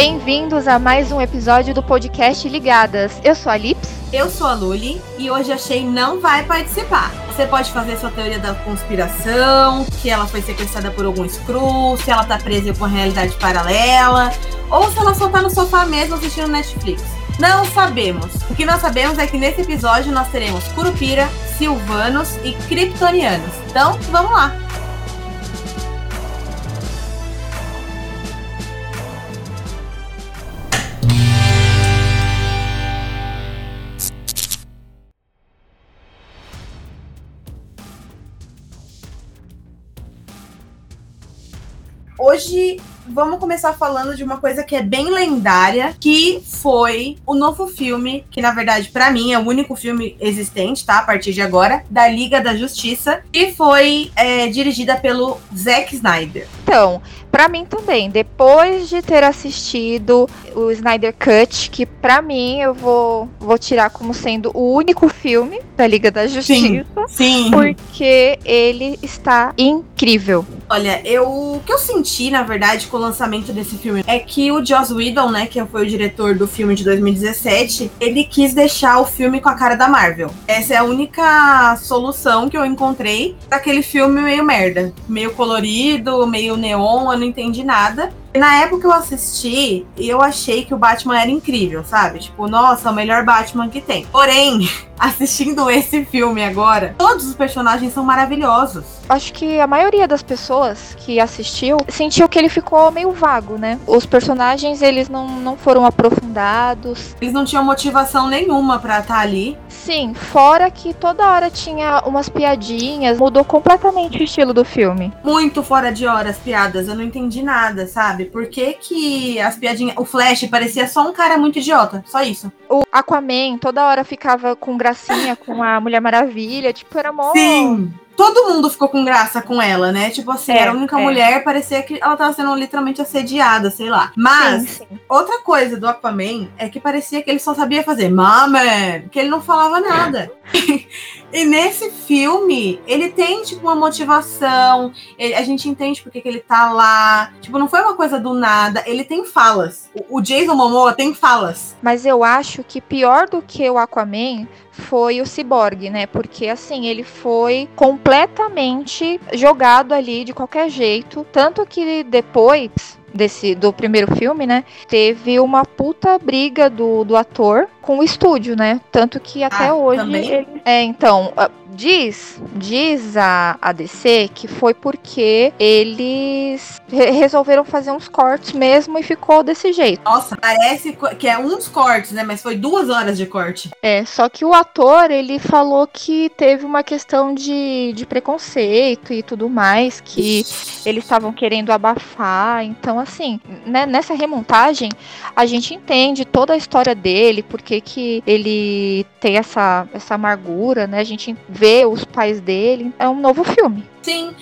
Bem-vindos a mais um episódio do podcast Ligadas. Eu sou a Lips. Eu sou a Luli e hoje a Shay não vai participar. Você pode fazer sua teoria da conspiração, que ela foi sequestrada por algum screw, se ela tá presa com a realidade paralela, ou se ela só tá no sofá mesmo assistindo Netflix. Não sabemos. O que nós sabemos é que nesse episódio nós teremos Curupira, Silvanos e Kryptonianos. Então, vamos lá. Hoje vamos começar falando de uma coisa que é bem lendária, que foi o novo filme, que na verdade para mim é o único filme existente, tá? A partir de agora, da Liga da Justiça, que foi é, dirigida pelo Zack Snyder. Então, para mim também, depois de ter assistido o Snyder Cut, que para mim eu vou, vou tirar como sendo o único filme da Liga da Justiça. Sim, sim. Porque ele está incrível. Olha, eu, o que eu senti, na verdade, com o lançamento desse filme é que o Joss Whedon, né, que foi o diretor do filme de 2017, ele quis deixar o filme com a cara da Marvel. Essa é a única solução que eu encontrei daquele filme meio merda. Meio colorido, meio neon, eu não entendi nada. Na época eu assisti, eu achei que o Batman era incrível, sabe? Tipo, nossa, o melhor Batman que tem. Porém, assistindo esse filme agora, todos os personagens são maravilhosos. Acho que a maioria das pessoas que assistiu sentiu que ele ficou meio vago, né? Os personagens, eles não, não foram aprofundados. Eles não tinham motivação nenhuma para estar tá ali. Sim, fora que toda hora tinha umas piadinhas, mudou completamente o estilo do filme. Muito fora de hora as piadas, eu não entendi nada, sabe? Por que, que as piadinhas. O Flash parecia só um cara muito idiota, só isso. O Aquaman toda hora ficava com gracinha com a Mulher Maravilha, tipo, era mó. Sim! Todo mundo ficou com graça com ela, né? Tipo assim, é, era a única é. mulher, parecia que ela tava sendo literalmente assediada, sei lá. Mas, sim, sim. outra coisa do Aquaman é que parecia que ele só sabia fazer mama, que ele não falava nada. e nesse filme, ele tem, tipo, uma motivação, ele, a gente entende porque que ele tá lá. Tipo, não foi uma coisa do nada, ele tem falas. O, o Jason Momoa tem falas. Mas eu acho que pior do que o Aquaman foi o Cyborg, né? Porque assim, ele foi completamente jogado ali de qualquer jeito, tanto que depois desse do primeiro filme, né? Teve uma puta briga do, do ator com o estúdio, né? Tanto que até ah, hoje ele, é, então, Diz, diz a, a DC que foi porque eles re resolveram fazer uns cortes mesmo e ficou desse jeito. Nossa, parece que é uns cortes, né? Mas foi duas horas de corte. É, só que o ator, ele falou que teve uma questão de, de preconceito e tudo mais, que eles estavam querendo abafar. Então, assim, né, nessa remontagem, a gente entende toda a história dele, porque que ele tem essa, essa amargura, né? A gente vê os pais dele. É um novo filme. Sim.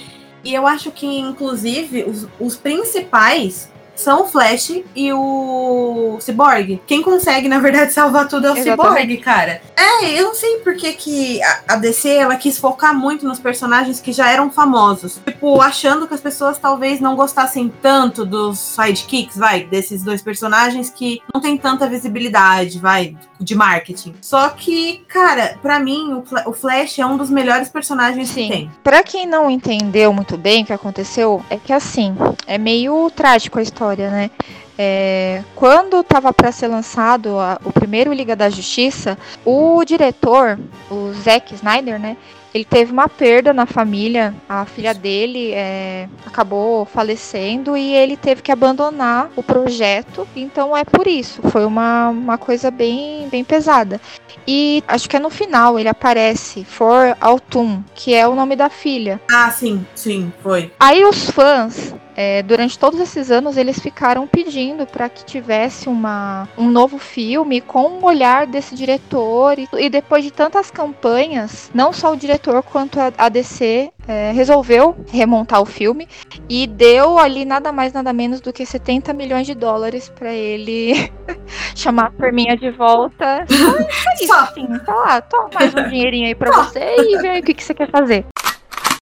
E eu acho que, inclusive, os, os principais são o Flash e o Cyborg. Quem consegue, na verdade, salvar tudo é o. Cyborg, cara. É, eu não sei por que, que a DC ela quis focar muito nos personagens que já eram famosos. Tipo, achando que as pessoas talvez não gostassem tanto dos sidekicks, vai, desses dois personagens que não tem tanta visibilidade, vai, de marketing. Só que, cara, para mim, o Flash é um dos melhores personagens Sim. que tem. Pra quem não entendeu muito bem o que aconteceu, é que assim, é meio trágico a história história, né? É, quando estava para ser lançado a, o primeiro Liga da Justiça, o diretor, o Zack Snyder, né? Ele teve uma perda na família, a filha dele é, acabou falecendo e ele teve que abandonar o projeto. Então é por isso, foi uma, uma coisa bem, bem pesada. E acho que é no final ele aparece For Autumn, que é o nome da filha. Ah, sim, sim, foi. Aí os fãs é, durante todos esses anos eles ficaram pedindo para que tivesse uma, um novo filme com o um olhar desse diretor e, e, depois de tantas campanhas, não só o diretor quanto a, a DC é, resolveu remontar o filme e deu ali nada mais nada menos do que 70 milhões de dólares para ele chamar a Ferminha de volta. Só, isso, assim. Tá lá, toma mais um dinheirinho aí para você e ver o que, que você quer fazer.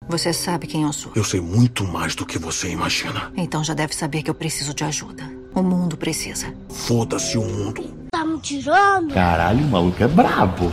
Você sabe quem eu sou? Eu sei muito mais do que você imagina. Então já deve saber que eu preciso de ajuda. O mundo precisa. Foda-se o mundo. Tá me tirando? Caralho, o maluco é brabo.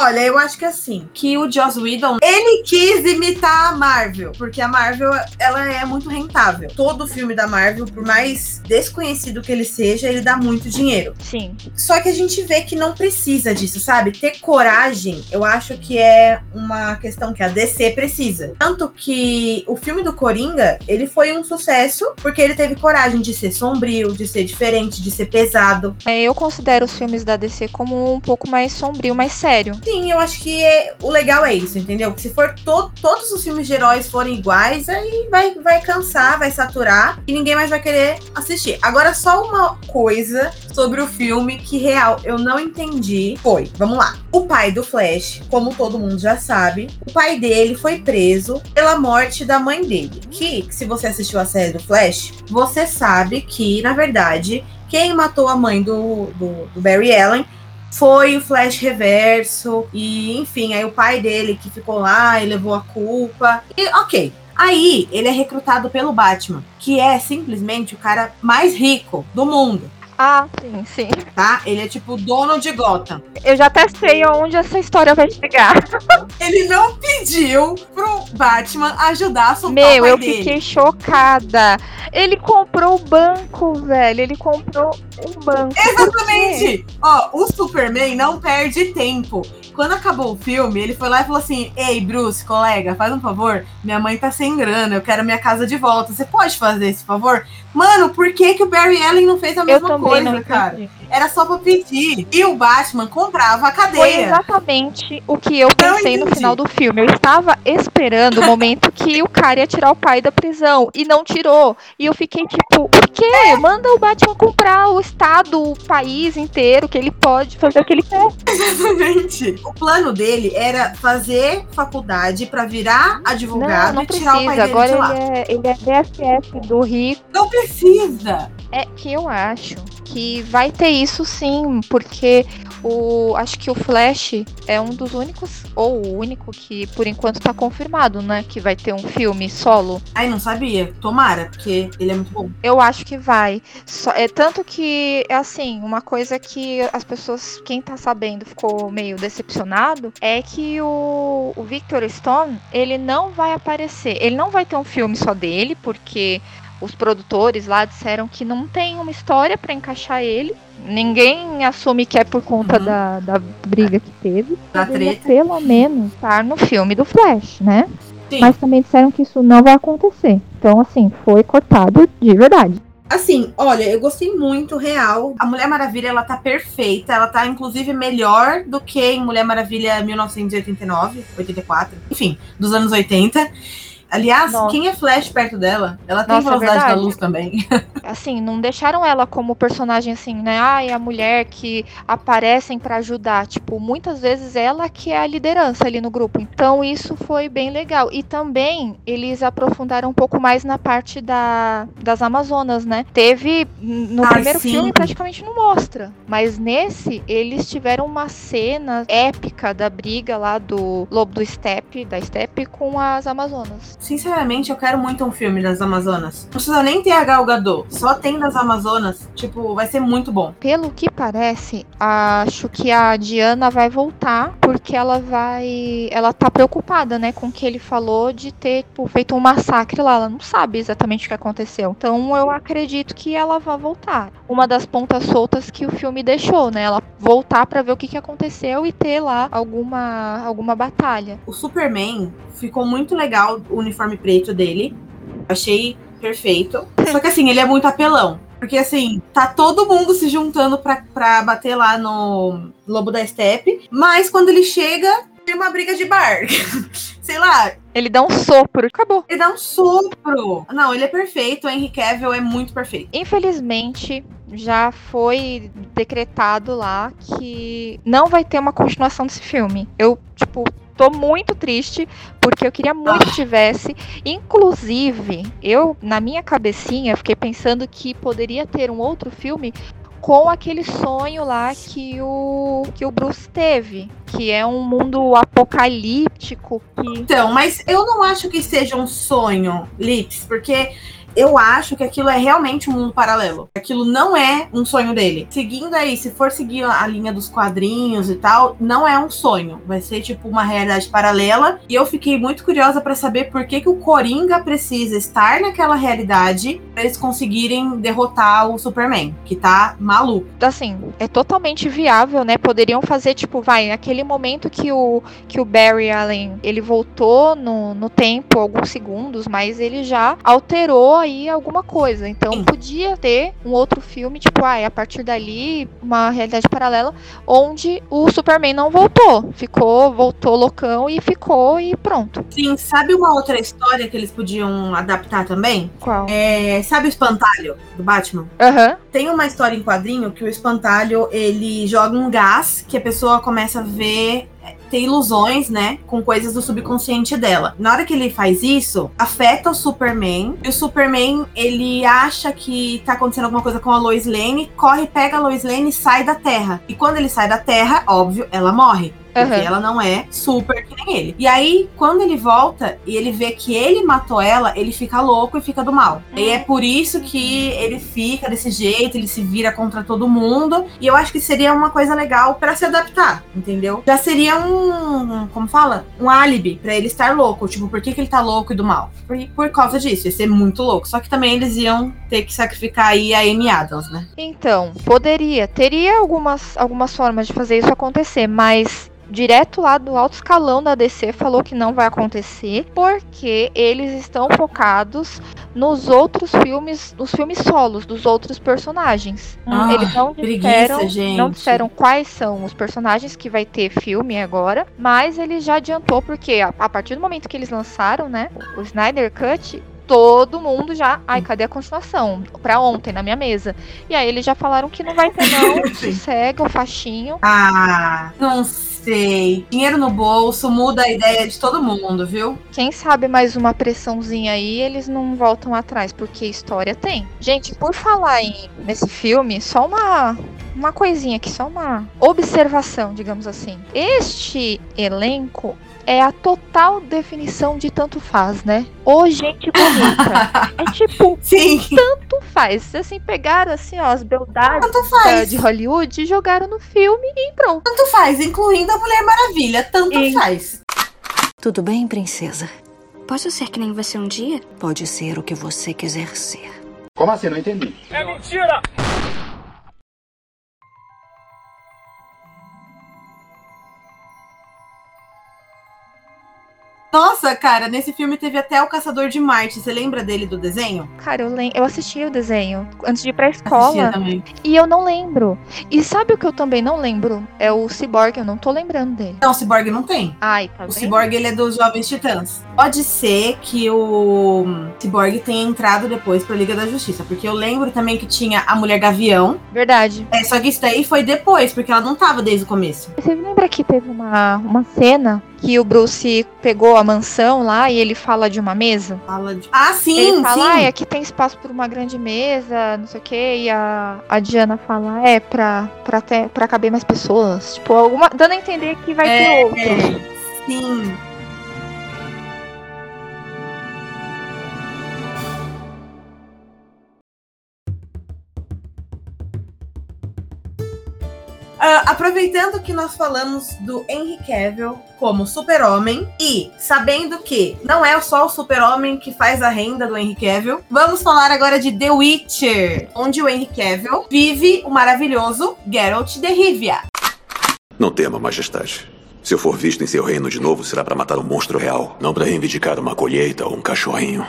Olha, eu acho que assim, que o Joss Whedon, ele quis imitar a Marvel, porque a Marvel, ela é muito rentável. Todo filme da Marvel, por mais desconhecido que ele seja, ele dá muito dinheiro. Sim. Só que a gente vê que não precisa disso, sabe? Ter coragem, eu acho que é uma questão que a DC precisa. Tanto que o filme do Coringa, ele foi um sucesso porque ele teve coragem de ser sombrio, de ser diferente, de ser pesado. É, eu considero os filmes da DC como um pouco mais sombrio, mais sério. Sim, eu acho que é, o legal é isso, entendeu? Se for to, todos os filmes de heróis forem iguais, aí vai, vai cansar, vai saturar e ninguém mais vai querer assistir. Agora, só uma coisa sobre o filme que real eu não entendi foi, vamos lá. O pai do Flash, como todo mundo já sabe, o pai dele foi preso pela morte da mãe dele. Que, se você assistiu a série do Flash, você sabe que, na verdade, quem matou a mãe do, do, do Barry Allen foi o Flash Reverso, e enfim, aí o pai dele que ficou lá e levou a culpa. E ok. Aí ele é recrutado pelo Batman, que é simplesmente o cara mais rico do mundo. Ah, sim, sim. Tá? Ele é tipo dono de Gotham. Eu já até sei onde essa história vai chegar. Ele não pediu pro Batman ajudar a soltar Meu, o eu dele. fiquei chocada. Ele comprou o banco, velho. Ele comprou um banco. Exatamente! Ó, o Superman não perde tempo. Quando acabou o filme, ele foi lá e falou assim: Ei, Bruce, colega, faz um favor. Minha mãe tá sem grana, eu quero minha casa de volta. Você pode fazer esse favor? Mano, por que, que o Barry Allen não fez a mesma coisa, cara? entendi. Era só pra pedir. E o Batman comprava a Foi cadeia. exatamente o que eu pensei no final do filme. Eu estava esperando o momento que o cara ia tirar o pai da prisão e não tirou. E eu fiquei tipo, por quê? Manda o Batman comprar o estado, o país inteiro, que ele pode fazer o que ele quer. Exatamente. O plano dele era fazer faculdade pra virar advogado Não, não e tirar o pai precisa. dele Agora de lá. ele é, ele é BFF do rico. Não precisa. É que eu acho que vai ter isso sim, porque o acho que o Flash é um dos únicos ou o único que por enquanto tá confirmado, né, que vai ter um filme solo. Ai, não sabia. Tomara, porque ele é muito bom. Eu acho que vai. Só, é tanto que é assim, uma coisa que as pessoas, quem tá sabendo, ficou meio decepcionado é que o, o Victor Stone, ele não vai aparecer. Ele não vai ter um filme só dele, porque os produtores lá disseram que não tem uma história pra encaixar ele. Ninguém assume que é por conta Uhum. da, da briga que teve. Da treta. pelo menos estar no filme do Flash, né? Sim. Mas também disseram que isso não vai acontecer. Então, assim, foi cortado de verdade. Assim, olha, eu gostei muito, real. A Mulher Maravilha, ela tá perfeita. Ela tá, inclusive, melhor do que em Mulher Maravilha 1989, 84, enfim, dos anos 80. Aliás, Nossa. quem é Flash perto dela? Ela tem Nossa, é velocidade da verdade. luz também. Assim, não deixaram ela como personagem assim, né? Ai, a mulher que aparecem pra ajudar. Tipo, muitas vezes ela que é a liderança ali no grupo. Então, isso foi bem legal. E também eles aprofundaram um pouco mais na parte da, das Amazonas, né? Teve no Ai, primeiro sim. filme praticamente não mostra, mas nesse eles tiveram uma cena épica da briga lá do Lobo do Steppe, da Steppe com as Amazonas. Sinceramente, eu quero muito um filme das Amazonas. Não precisa nem ter a Gal Gadot. Só tem das Amazonas. Tipo, vai ser muito bom. Pelo que parece, acho que a Diana vai voltar porque ela vai, ela tá preocupada, né, com o que ele falou de ter tipo, feito um massacre lá. Ela não sabe exatamente o que aconteceu. Então eu acredito que ela vai voltar. Uma das pontas soltas que o filme deixou, né, ela voltar pra ver o que, que aconteceu e ter lá alguma alguma batalha. O Superman ficou muito legal o uniforme preto dele. Achei perfeito. Só que assim, ele é muito apelão. Porque assim, tá todo mundo se juntando pra, pra bater lá no Lobo da Steppe. Mas quando ele chega, tem uma briga de bar. Sei lá, Ele dá um sopro, acabou. ele dá um sopro. Não, ele é perfeito. O Henry Cavill é muito perfeito. Infelizmente, já foi decretado lá que não vai ter uma continuação desse filme. Eu, tipo, tô muito triste porque eu queria muito que tivesse. Inclusive, eu, na minha cabecinha, fiquei pensando que poderia ter um outro filme com aquele sonho lá que o que o Bruce teve, que é um mundo apocalíptico. Que... Então, mas eu não acho que seja um sonho, Lips, porque eu acho que aquilo é realmente um mundo paralelo. Aquilo não é um sonho dele. Seguindo aí, se for seguir a linha dos quadrinhos e tal, não é um sonho. Vai ser tipo uma realidade paralela. E eu fiquei muito curiosa para saber por que, que o Coringa precisa estar naquela realidade para eles conseguirem derrotar o Superman, que tá maluco. Assim, é totalmente viável, né? Poderiam fazer, tipo, vai, aquele momento que o, que o Barry Allen ele voltou no, no tempo, alguns segundos, mas ele já alterou aí alguma coisa. Então Sim. podia ter um outro filme, tipo, ah, a partir dali, uma realidade paralela, onde o Superman não voltou. Ficou, voltou loucão e ficou e pronto. Sim, sabe uma outra história que eles podiam adaptar também? Qual? É, sabe o espantalho do Batman? Aham. Uhum. Tem uma história em quadrinho que o espantalho ele joga um gás que a pessoa começa a ver ter ilusões, né, com coisas do subconsciente dela. Na hora que ele faz isso, afeta o Superman, e o Superman, ele acha que tá acontecendo alguma coisa com a Lois Lane, corre, pega a Lois Lane e sai da Terra. E quando ele sai da Terra, óbvio, ela morre. Porque uhum. ela não é super que nem ele. E aí, quando ele volta e ele vê que ele matou ela, ele fica louco e fica do mal. Uhum. E é por isso que ele fica desse jeito, ele se vira contra todo mundo. E eu acho que seria uma coisa legal para se adaptar, entendeu? Já seria um, como fala? Um álibi para ele estar louco. Tipo, por que, que ele tá louco e do mal? Por, por causa disso, ia ser muito louco. Só que também eles iam ter que sacrificar aí a Amy Adams, né? Então, poderia. Teria algumas, algumas formas de fazer isso acontecer, mas direto lá do alto escalão da DC falou que não vai acontecer porque eles estão focados nos outros filmes, nos filmes solos dos outros personagens. Ah, eles não disseram, preguiça, não disseram quais são os personagens que vai ter filme agora, mas ele já adiantou porque a, a partir do momento que eles lançaram, né, o Snyder Cut, todo mundo já. Ai, cadê a continuação? Pra ontem, na minha mesa. E aí eles já falaram que não vai ter, não. Sossega o faixinho. Ah, não sei. Dinheiro no bolso muda a ideia de todo mundo, viu? Quem sabe mais uma pressãozinha aí, eles não voltam atrás, porque história tem. Gente, por falar em, nesse filme, só uma uma coisinha aqui, só uma observação, digamos assim. Este elenco é a total definição de tanto faz, né? Ô, gente bonita. é tipo, Sim. tanto faz. Assim, pegaram assim, ó, as beldades de Hollywood e jogaram no filme e pronto. Tanto faz, incluindo a Mulher Maravilha. Tanto e... faz. Tudo bem, princesa? Posso ser que nem você um dia? Pode ser o que você quiser ser. Como assim? Não entendi. É mentira! Nossa, cara, nesse filme teve até o Caçador de Marte. Você lembra dele do desenho? Cara, eu, lem eu assisti o desenho antes de ir pra escola. E eu não lembro. E sabe o que eu também não lembro? É o Cyborg, eu não tô lembrando dele. Não, o Cyborg não tem. Ai, tá O Cyborg, ele é dos Jovens Titãs. Pode ser que o Cyborg tenha entrado depois pra Liga da Justiça, porque eu lembro também que tinha a Mulher Gavião. Verdade. É, só que isso daí foi depois, porque ela não tava desde o começo. Você lembra que teve uma, uma cena que o Bruce pegou a mansão lá e ele fala de uma mesa. Fala de... Ah, sim, ele fala, sim. Ah, aqui tem espaço para uma grande mesa, não sei o quê. E a, a Diana fala, é, pra, pra, ter, pra caber mais pessoas. Tipo, alguma, dando a entender que vai é, ter outro. É, sim. Uh, aproveitando que nós falamos do Henry Cavill como super-homem e sabendo que não é só o super-homem que faz a renda do Henry Cavill, vamos falar agora de The Witcher, onde o Henry Cavill vive o maravilhoso Geralt de Rivia. Não tema, majestade. Se eu for visto em seu reino de novo, será para matar um monstro real, não para reivindicar uma colheita ou um cachorrinho.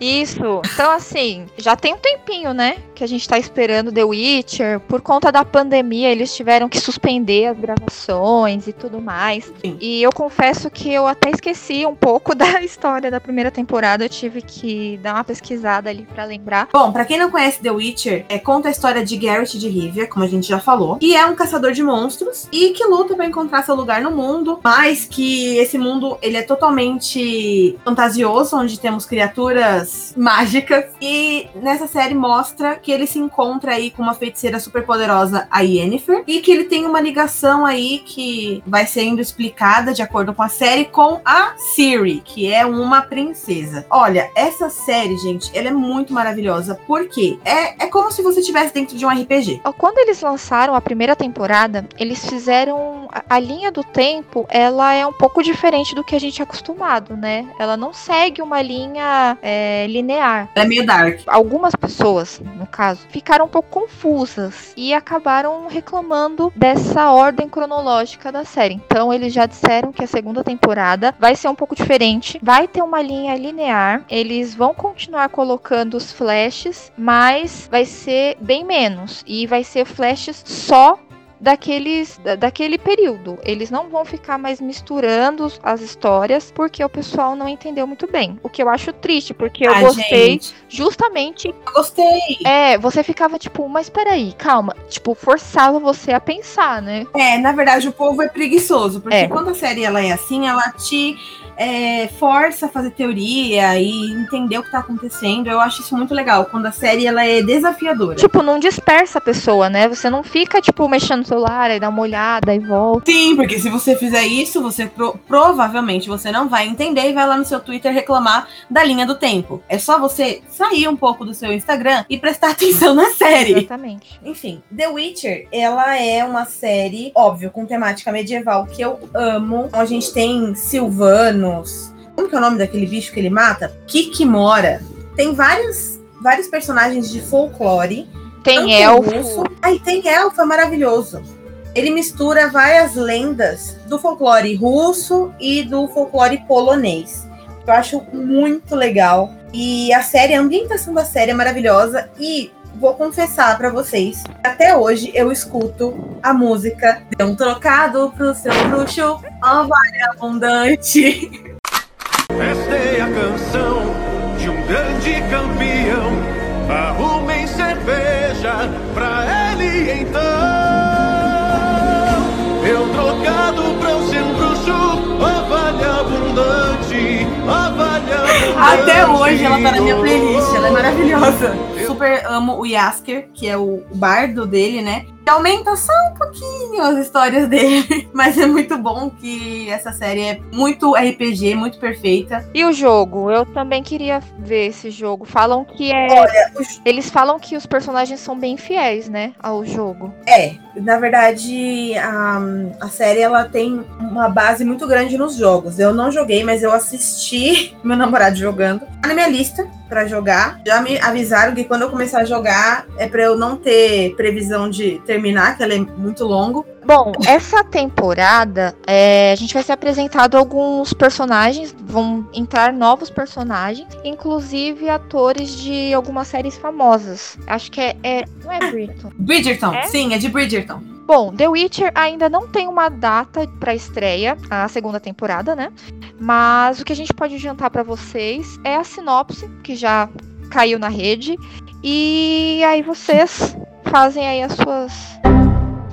Isso. Então, assim, já tem um tempinho, né? Que a gente tá esperando The Witcher. Por conta da pandemia, eles tiveram que suspender as gravações e tudo mais. Sim. E eu confesso que eu até esqueci um pouco da história da primeira temporada. Eu tive que dar uma pesquisada ali para lembrar. Bom, para quem não conhece The Witcher, é, conta a história de Geralt de Rivia, como a gente já falou, que é um caçador de monstros e que luta para encontrar seu lugar no mundo, mas que esse mundo ele é totalmente fantasioso, onde temos criaturas lendas mágicas. E nessa série mostra que ele se encontra aí com uma feiticeira super poderosa, a Yennefer, e que ele tem uma ligação aí que vai sendo explicada de acordo com a série com a Ciri, que é uma princesa. Olha, essa série, gente, ela é muito maravilhosa, porque é, é como se você estivesse dentro de um RPG. Quando eles lançaram a primeira temporada, eles fizeram a, a linha do tempo, ela é um pouco diferente do que a gente é acostumado, né? Ela não segue uma linha é, linear. Ela é meio dark. Algumas pessoas, no caso, ficaram um pouco confusas e acabaram reclamando dessa ordem cronológica da série. Então, eles já disseram que a segunda temporada vai ser um pouco diferente, vai ter uma linha linear, eles vão continuar colocando os flashes, mas vai ser bem menos e vai ser flashes só daqueles daquele período. Eles não vão ficar mais misturando as histórias porque o pessoal não entendeu muito bem. O que eu acho triste, porque eu Ah, gostei gente. justamente. Eu gostei. É, você ficava tipo, mas peraí, calma. Tipo, forçava você a pensar, né? É, na verdade, o povo é preguiçoso, porque É. quando a série ela é assim, ela te é, força a fazer teoria e entender o que tá acontecendo. Eu acho isso muito legal, quando a série ela é desafiadora. Tipo, não dispersa a pessoa, né? Você não fica, tipo, mexendo celular e dá uma olhada e volta. Sim, porque se você fizer isso, você pro- provavelmente você não vai entender e vai lá no seu Twitter reclamar da linha do tempo. É só você sair um pouco do seu Instagram e prestar atenção na série. Exatamente. Enfim, The Witcher, ela é uma série, óbvio, com temática medieval que eu amo. A gente tem Silvanos. Como que é o nome daquele bicho que ele mata? Kikimora. Tem vários, vários personagens de folclore. Tem elfo. russo- Ai, tem elfo, é maravilhoso. Ele mistura várias lendas do folclore russo e do folclore polonês. Eu acho muito legal. E a série, a ambientação da série é maravilhosa. E vou confessar pra vocês, até hoje eu escuto a música Dê um trocado pro seu bruxo, ó vagabundante. Esta é a canção de um grande campeão. Arrumem cerveja pra ele então. Eu trocado pra o seu bruxo, ó vale abundante, ó vale abundante. Até hoje ela tá na minha playlist, ela é maravilhosa. Super amo o Yasker, que é o bardo dele, né? Aumenta só um pouquinho as histórias dele. Mas é muito bom que essa série é muito RPG, muito perfeita. E o jogo? Eu também queria ver esse jogo. Falam que é. Olha, o Eles falam que os personagens são bem fiéis, né? Ao jogo. é, na verdade, a, a série ela tem uma base muito grande nos jogos. Eu não joguei, mas eu assisti meu namorado jogando. Tá na minha lista pra jogar. Já me avisaram que quando eu começar a jogar é pra eu não ter previsão de terminar, que ela é muito longo. Bom, essa temporada é, a gente vai ser apresentado alguns personagens, vão entrar novos personagens, inclusive atores de algumas séries famosas. Acho que é, é- não é Britton. Bridgerton, É? sim, é de Bridgerton. Bom, The Witcher ainda não tem uma data para estreia, a segunda temporada, né? Mas o que a gente pode adiantar para vocês é a sinopse, que já caiu na rede, e aí vocês fazem aí as suas.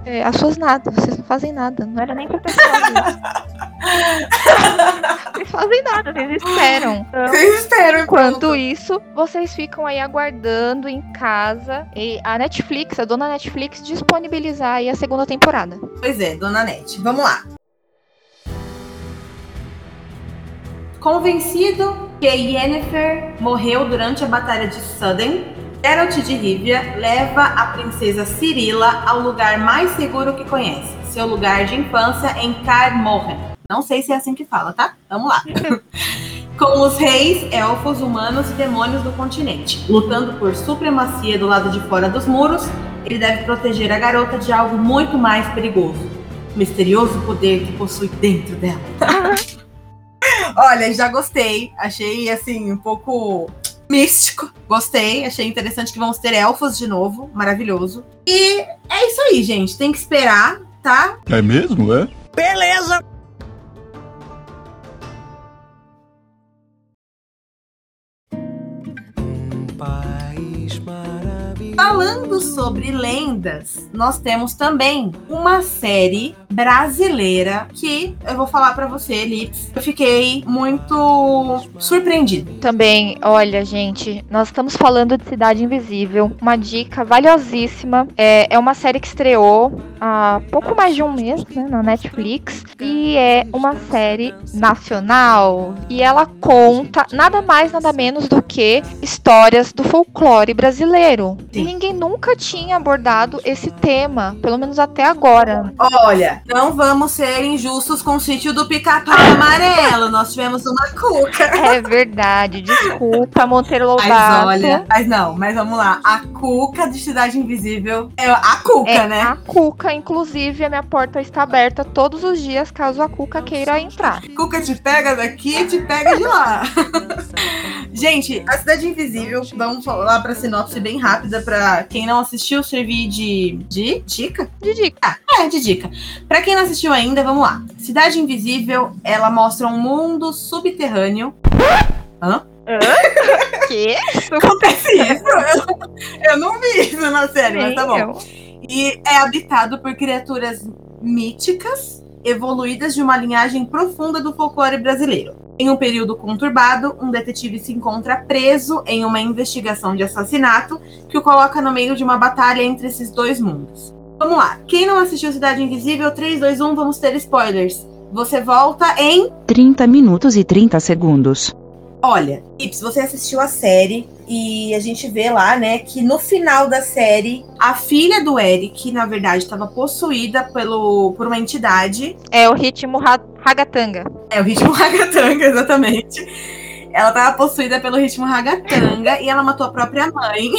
é, as suas nada, vocês não fazem nada, não era nem pra ter. Vocês fazem nada, vocês esperam. Então, Vocês esperam Enquanto isso, vocês ficam aí aguardando em casa e a Netflix, a dona Netflix, disponibilizar aí a segunda temporada. Pois é, dona Nete. Vamos lá. Convencido que Yennefer morreu durante a Batalha de Sudden, Geralt de Rivia leva a princesa Cirila ao lugar mais seguro que conhece, seu lugar de infância em Kaer Morhen. Não sei se é assim que fala, tá? Vamos lá. Com os reis, elfos, humanos e demônios do continente, lutando por supremacia do lado de fora dos muros, ele deve proteger a garota de algo muito mais perigoso. O misterioso poder que possui dentro dela. Olha, já gostei. Achei assim um pouco místico. Gostei, achei interessante que vamos ter elfos de novo, maravilhoso. E é isso aí, gente. Tem que esperar, tá? É mesmo, é? Falando sobre lendas, nós temos também uma série brasileira que eu vou falar para você, Lips. Eu fiquei muito surpreendido. Também, olha, gente, nós estamos falando de Cidade Invisível, uma dica valiosíssima. É, é uma série que estreou há pouco mais de um mês né, na Netflix e é uma série nacional e ela conta nada mais, nada menos do que histórias do folclore brasileiro. E ninguém nunca tinha abordado esse tema, pelo menos até agora. Olha, não vamos ser injustos com o sítio do pica-pau amarelo. Nós tivemos uma cuca. É verdade, desculpa, Monteiro Lobato. Mas olha, mas não, mas vamos lá. A cuca de Cidade Invisível é a cuca, É né? a Cuca, inclusive, a minha porta está aberta todos os dias, caso a Cuca queira entrar. Cuca te pega daqui te pega de lá. Gente, a Cidade Invisível, vamos falar pra sinopse bem rápida pra quem não assistiu servir de. de dica? De dica. Ah, é, de dica. Pra quem não assistiu ainda, vamos lá. Cidade Invisível, ela mostra um mundo subterrâneo. Que? Acontece isso? Eu, eu não vi isso na série, mas tá bom. Eu. E é habitado por criaturas míticas, evoluídas de uma linhagem profunda do folclore brasileiro. Em um período conturbado, um detetive se encontra preso em uma investigação de assassinato que o coloca no meio de uma batalha entre esses dois mundos. Vamos lá. Quem não assistiu Cidade Invisível, 3, 2, 1, vamos ter spoilers. Você volta em 30 minutos e 30 segundos. Olha, Ips, você assistiu a série e a gente vê lá, né, que no final da série, a filha do Eric, na verdade, estava possuída pelo, por uma entidade. É o ritmo ra- ragatanga. É o ritmo ragatanga, exatamente. Ela estava possuída pelo ritmo ragatanga e ela matou a própria mãe.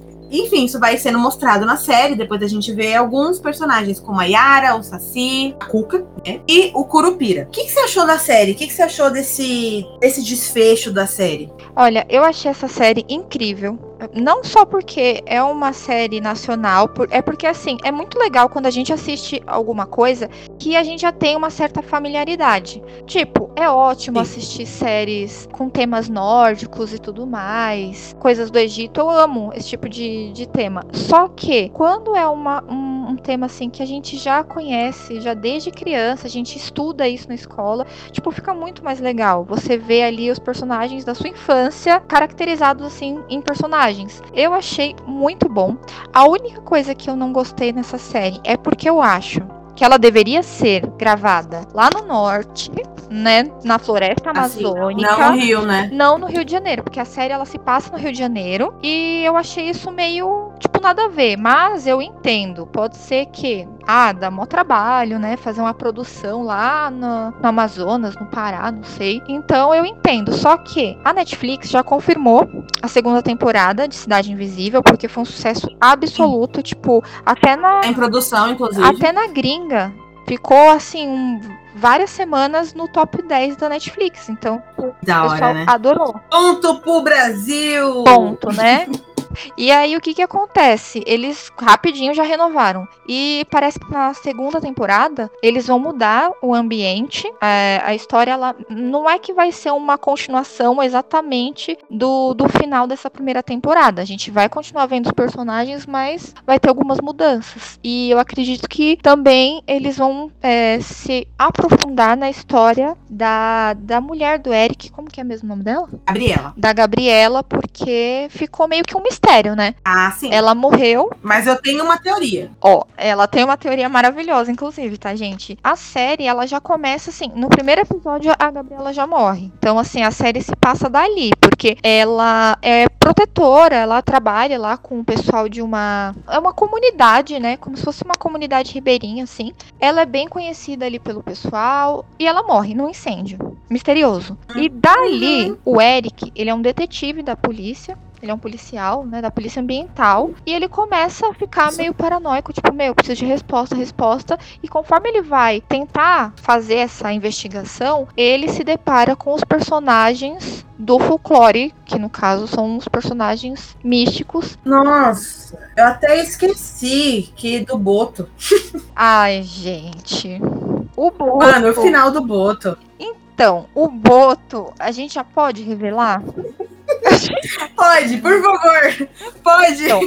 Enfim, isso vai sendo mostrado na série. Depois a gente vê alguns personagens, como a Yara, o Saci, a Cuca, né? E o Curupira. O que, que você achou da série? O que, que você achou desse, desse desfecho da série? Olha, eu achei essa série incrível. Não só porque é uma série nacional, é porque assim, é muito legal quando a gente assiste alguma coisa que a gente já tem uma certa familiaridade. Tipo, é ótimo Sim. assistir séries com temas nórdicos e tudo mais, coisas do Egito. Eu amo esse tipo de, de tema. Só que quando é uma, um, um tema assim que a gente já conhece, já desde criança, a gente estuda isso na escola, tipo, fica muito mais legal. Você vê ali os personagens da sua infância caracterizados assim em personagens. Eu achei muito bom. A única coisa que eu não gostei nessa série é porque eu acho que ela deveria ser gravada lá no norte, né, na floresta Assim, amazônica. Não no Rio, né? Não no Rio de Janeiro, porque a série ela se passa no Rio de Janeiro e eu achei isso meio, tipo, nada a ver, mas eu entendo. Pode ser que, ah, dá mó trabalho, né, fazer uma produção lá no, no Amazonas, no Pará, não sei. Então eu entendo. Só que a Netflix já confirmou a segunda temporada de Cidade Invisível, porque foi um sucesso absoluto, tipo, até na em produção, inclusive. até na gringa ficou assim um- várias semanas no top 10 da Netflix. Então, o Da pessoal hora, né? adorou. Ponto pro Brasil! Ponto, né? E aí o que que acontece? Eles rapidinho já renovaram. E parece que na segunda temporada eles vão mudar o ambiente. É, a história ela não é que vai ser uma continuação exatamente do, do final dessa primeira temporada. A gente vai continuar vendo os personagens, mas vai ter algumas mudanças. E eu acredito que também eles vão é, se aprofundar na história da, da mulher do Eric. Como que é mesmo o nome dela? Gabriela. da Gabriela, porque ficou meio que um mistério, né? Ah, sim. Ela morreu, Mas eu tenho uma teoria. ó, ela tem uma teoria maravilhosa, inclusive, tá, gente? A série, ela já começa assim, no primeiro episódio a Gabriela já morre. Então, assim, a série se passa dali, porque ela é protetora, ela trabalha lá com o pessoal de uma é uma comunidade, né? Como se fosse uma comunidade ribeirinha assim. Ela é bem conhecida ali pelo pessoal e ela morre num incêndio misterioso. E dali, o Eric, ele é um detetive da polícia. Ele é um policial, né, da polícia ambiental, e ele começa a ficar meio paranoico, tipo, meu, eu preciso de resposta, resposta, e conforme ele vai tentar fazer essa investigação, ele se depara com os personagens do folclore, que no caso são os personagens místicos. Nossa, eu até esqueci que do Boto. Ai, gente. O Boto. Mano, o final do Boto. Então, o Boto, a gente já pode revelar? Pode, por favor. Pode. Então,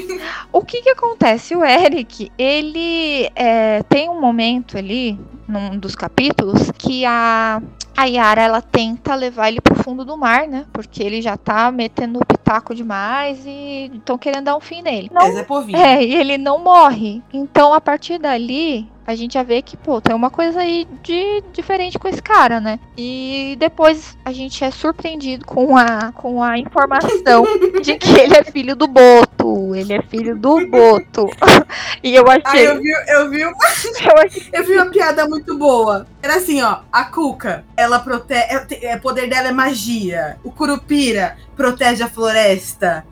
o que que acontece? O Eric, ele é, tem um momento ali num dos capítulos, que a, a Yara ela tenta levar ele pro fundo do mar, né? Porque ele já tá metendo o pitaco demais e estão querendo dar um fim nele. Não, Mas é povinho. é, e ele não morre. Então, a partir dali, a gente já vê que, pô, tem uma coisa aí de diferente com esse cara, né? E depois a gente é surpreendido com a, com a informação de que ele é filho do Boto. Ele é filho do Boto. e eu achei. eu vi, eu vi, uma- eu achei eu vi uma piada muito boa. Era assim, ó, a Cuca, ela protege. É, poder dela é magia. O Curupira protege a floresta.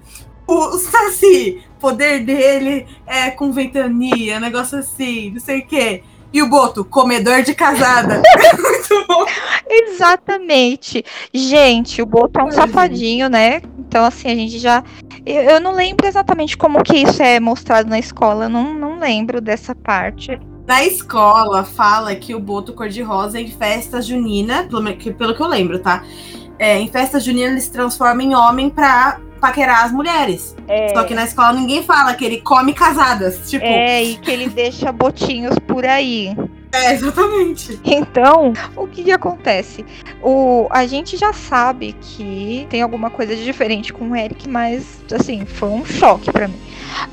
O, o Saci, poder dele é com ventania, um negócio assim, não sei o quê. E o Boto, comedor de casada. muito bom. Exatamente. Gente, o Boto é um safadinho, né? Então, assim, a gente já. Eu, eu não lembro exatamente como que isso é mostrado na escola. Eu não, não lembro dessa parte. Na escola, fala que o Boto cor-de-rosa em festa junina, pelo, que- pelo que eu lembro, tá? É, em festa junina ele se transforma em homem pra paquerar as mulheres. Só que na escola ninguém fala que ele come casadas. Tipo, é, É, e que ele deixa botinhos por aí. Exatamente. Então, o que, que acontece? O, a gente já sabe que tem alguma coisa de diferente com o Eric, mas, assim, foi um choque pra mim.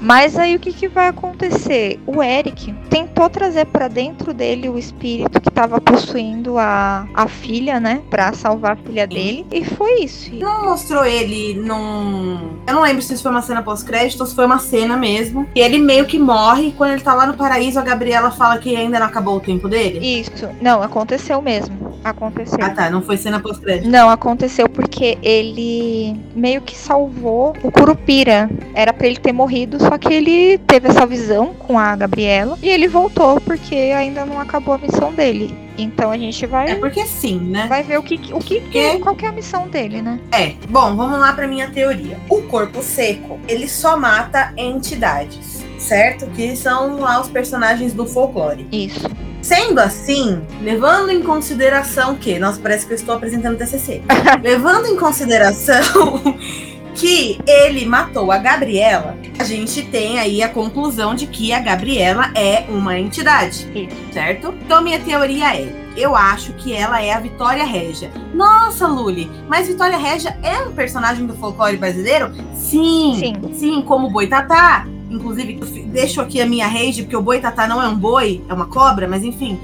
Mas aí o que, que vai acontecer? O Eric tentou trazer pra dentro dele o espírito que tava possuindo a, a filha, né? Pra salvar a filha dele. E foi isso. Não mostrou ele num. Eu não lembro se isso foi uma cena pós-crédito ou se foi uma cena mesmo. E ele meio que morre. e Quando ele tá lá no paraíso, a Gabriela fala que ainda não acabou o tempo dele. Isso. Não, aconteceu mesmo. Aconteceu. Ah tá, não foi cena pós-crédito. Não, aconteceu porque ele meio que salvou o Curupira. Era pra ele ter morrido, só que ele teve essa visão com a Gabriela e ele voltou porque ainda não acabou a missão dele. Então a gente É vai, porque sim, né? vai ver o que, o que, Porque- qual que é a missão dele, né? É, bom, vamos lá pra minha teoria. O corpo seco, ele só mata entidades, certo? Que são lá os personagens do folclore. Isso. Sendo assim, levando em consideração que, nossa, parece que eu estou apresentando TCC. levando em consideração que ele matou a Gabriela, a gente tem aí a conclusão de que a Gabriela é uma entidade, certo? Então minha teoria é, eu acho que ela é a Vitória Régia. Nossa, Luli, mas Vitória Régia é um personagem do folclore brasileiro? Sim, Sim. sim, como o Boitatá. Inclusive, deixo aqui a minha rage, porque o Boitatá não é um boi, é uma cobra, mas enfim.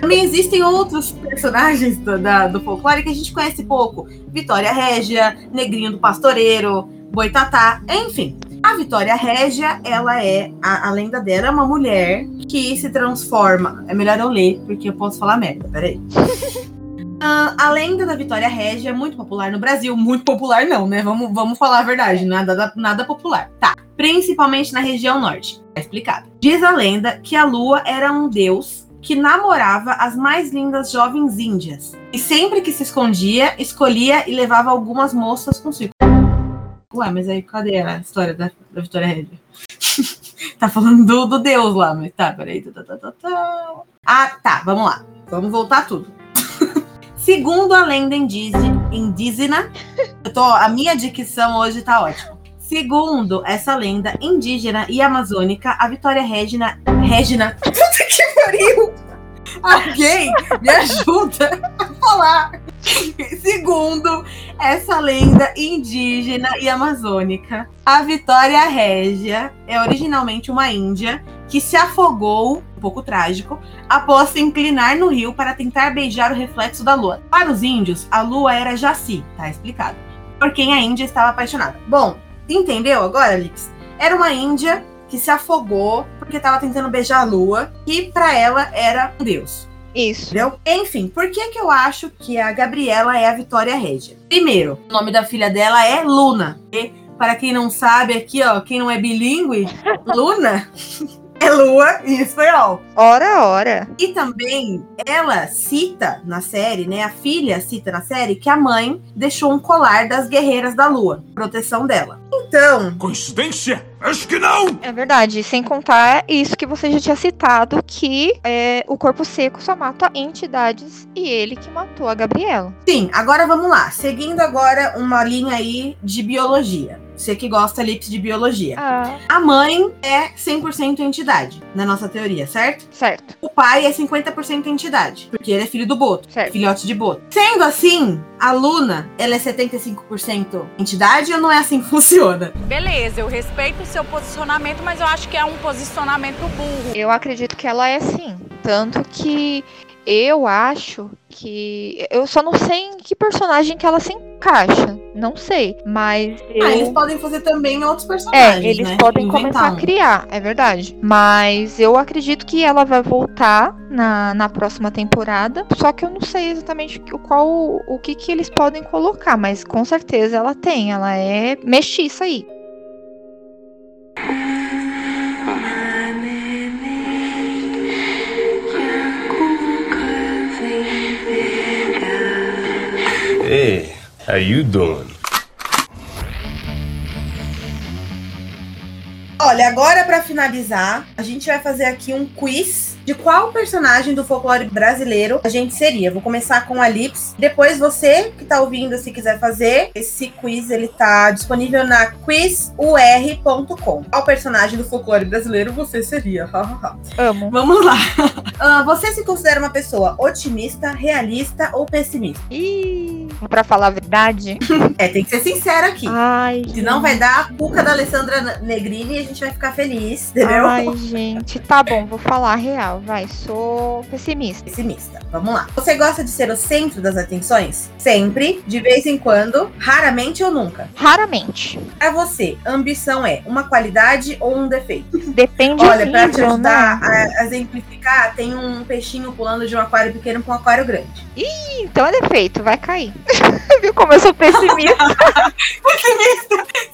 Também existem outros personagens do, da- do folclore que a gente conhece pouco. Vitória Régia, Negrinho do Pastoreiro, Boitatá, enfim. A Vitória Régia, ela é, a, a lenda dela é uma mulher que se transforma. É melhor eu ler, porque eu posso falar merda, peraí. Ah, a lenda da Vitória Régia é muito popular no Brasil. Muito popular, não, né? Vamos, vamos falar a verdade. Nada, nada popular. Tá. Principalmente na região norte. Tá explicado. Diz a lenda que a lua era um deus que namorava as mais lindas jovens índias. E sempre que se escondia, escolhia e levava algumas moças consigo. Ué, mas aí cadê a história da, da Vitória Régia? tá falando do, do deus lá, mas tá, peraí. Tá, tá, tá, tá. Ah, tá, vamos lá. Vamos voltar tudo. Segundo a lenda indígena, eu tô, a minha dicção hoje tá ótima. Segundo essa lenda indígena e amazônica, a Vitória Regina. Regina. Puta que pariu! Alguém me ajuda a falar. Segundo essa lenda indígena e amazônica, a Vitória Régia é originalmente uma índia que se afogou, um pouco trágico, após se inclinar no rio para tentar beijar o reflexo da lua. Para os índios, a lua era Jaci, tá explicado. Por quem a Índia estava apaixonada. Bom, entendeu agora, Lix? Era uma índia que se afogou porque estava tentando beijar a lua e para ela era um deus. Isso. Entendeu? Enfim, por que, que eu acho que a Gabriela é a Vitória Régia? Primeiro, o nome da filha dela é Luna. E, para quem não sabe aqui, ó, quem não é bilíngue, Luna é lua em espanhol. Ora, ora. E também ela cita na série, né? A filha cita na série que a mãe deixou um colar das guerreiras da lua, proteção dela. Então, Coincidência? Acho que não! É verdade. Sem contar isso que você já tinha citado, que é, o corpo seco só mata entidades e ele que matou a Gabriela. sim, agora vamos lá. Seguindo agora uma linha aí de biologia. Você que gosta, Lips, de biologia. Ah, A mãe é 100% entidade, na nossa teoria, certo? certo. O pai é 50% entidade, porque ele é filho do Boto, Certo. filhote de Boto. Sendo assim, a Luna, ela é 75% entidade ou não é assim que funciona? Beleza, eu respeito o seu posicionamento, mas eu acho que é um posicionamento burro. Eu acredito que ela é sim. Tanto que eu acho que. Eu só não sei em que personagem que ela se encaixa. Não sei. Mas eu. Ah, eles podem fazer também outros É, personagens, eles né? podem Inventar começar a criar, é verdade. Mas eu acredito que ela vai voltar na, na próxima temporada. Só que eu não sei exatamente o qual o que, que eles podem colocar, mas com certeza ela tem. Ela é mestiça aí. How you doing? Olha, agora pra finalizar, a gente vai fazer aqui um quiz de qual personagem do folclore brasileiro a gente seria. Vou começar com a Lips. Depois você que tá ouvindo, se quiser fazer, esse quiz ele tá disponível na quizur.com. Qual personagem do folclore brasileiro você seria? Amo. Vamos lá. Ah, você se considera uma pessoa otimista, realista ou pessimista? Ih, pra falar a verdade. É, tem que ser sincera aqui. Ai, Senão vai dar a cuca da Alessandra Negrini e a gente vai ficar feliz, entendeu? Ai, gente, tá bom, vou falar a real, vai. Sou pessimista. pessimista. Vamos lá. Você gosta de ser o centro das atenções? Sempre, de vez em quando, raramente ou nunca. Raramente. Pra você, ambição é uma qualidade ou um defeito? Depende Olha, pra te ajudar né? a, a exemplificar, tem um peixinho pulando de um aquário pequeno pra um aquário grande. Ih, Então é defeito, vai cair. Viu como eu sou pessimista?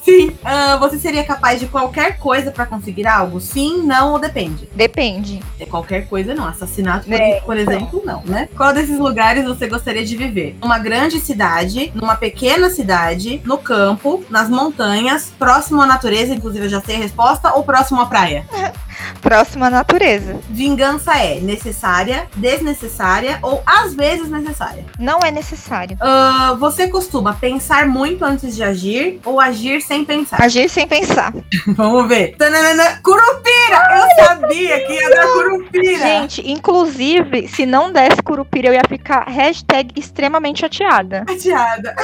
Sim. Ah, você seria capaz de qualquer coisa pra conseguir algo? Sim, não ou depende? Depende. É qualquer coisa, não. Assassinato, por, É, por exemplo, não, né? Qual desses lugares você gostaria de viver? Numa grande cidade, numa pequena cidade, no campo, nas montanhas, próximo à natureza, inclusive eu já sei a resposta, ou próximo à praia? Próxima natureza. Vingança é necessária, desnecessária ou às vezes necessária? Não é necessário. Ah, você costuma pensar muito antes de agir ou agir sem pensar? Agir sem pensar. Vamos ver. Tananana, Curupira! Eu sabia que ia dar Curupira! Gente, inclusive, se não desse Curupira, eu ia ficar hashtag extremamente chateada. Chateada.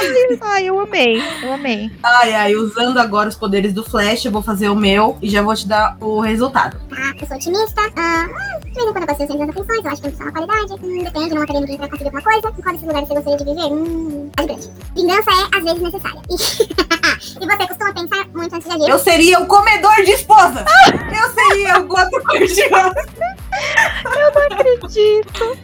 Ai, eu amei, eu amei. Ai, ai, usando agora os poderes do Flash, eu vou fazer o meu e já vou te dar o resultado. Tá? Eu sou otimista. Ah, hum, de vez em quando eu das atenções, eu acho que isso é uma qualidade. Hum, depende, numa academia pra conseguir alguma coisa. Em qual desses lugares você gostaria de viver? Hum, é grande. Vingança é, às vezes, necessária. E, você costuma pensar muito antes de agir? Eu seria o comedor de esposa! Eu seria o Goto Cor-de-Rosa! Acredito.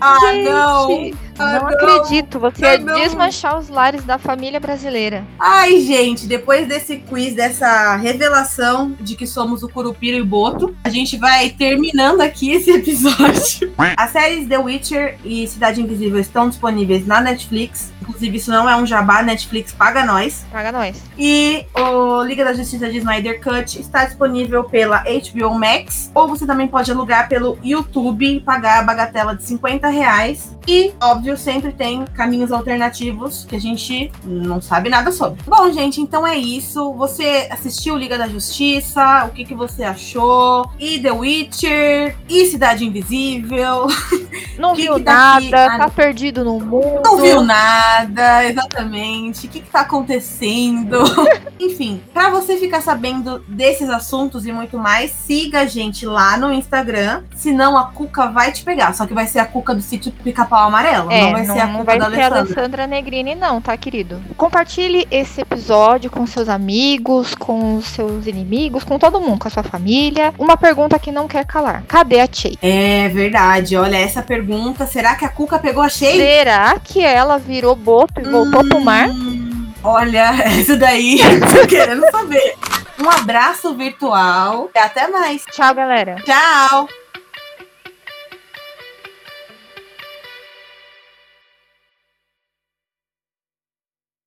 Ah, Gente, não! Ah, não não. acredito. Você Ah, ia não. desmanchar os lares da família brasileira. Ai, gente, depois desse quiz, dessa revelação de que somos o Curupira e o Boto, a gente vai terminando aqui esse episódio. As séries The Witcher e Cidade Invisível estão disponíveis na Netflix. Inclusive, isso não é um jabá, Netflix paga nós. Paga nós. E o Liga da Justiça de Snyder Cut está disponível pela HBO Max. Ou você também pode alugar pelo YouTube e pagar a bagatela de 50 reais. E, óbvio, sempre tem caminhos alternativos que a gente não sabe nada sobre. Bom, gente, então é isso. Você assistiu Liga da Justiça? O que, que você achou? E The Witcher? E Cidade Invisível? Não Que viu que tá aqui? nada, Ah, tá perdido no mundo. Não viu nada, exatamente. O que, que tá acontecendo? Enfim, pra você ficar sabendo desses assuntos e muito mais, siga a gente lá no Instagram. Senão a Cuca vai te pegar. Só que vai ser a Cuca do sítio pica-pau amarelo. É, não vai ser a não Cuca vai da ser Alessandra. Alessandra Negrini, não, tá, querido? Compartilhe esse episódio com seus amigos, com seus inimigos, com todo mundo, com a sua família. Uma pergunta que não quer calar: cadê a Chey? É verdade. Olha, essa pergunta. Será que a Cuca pegou a cheia? Será que ela virou boto e voltou pro mar? Olha, essa daí. Tô querendo saber. Um abraço virtual. E até mais. Tchau, galera. Tchau.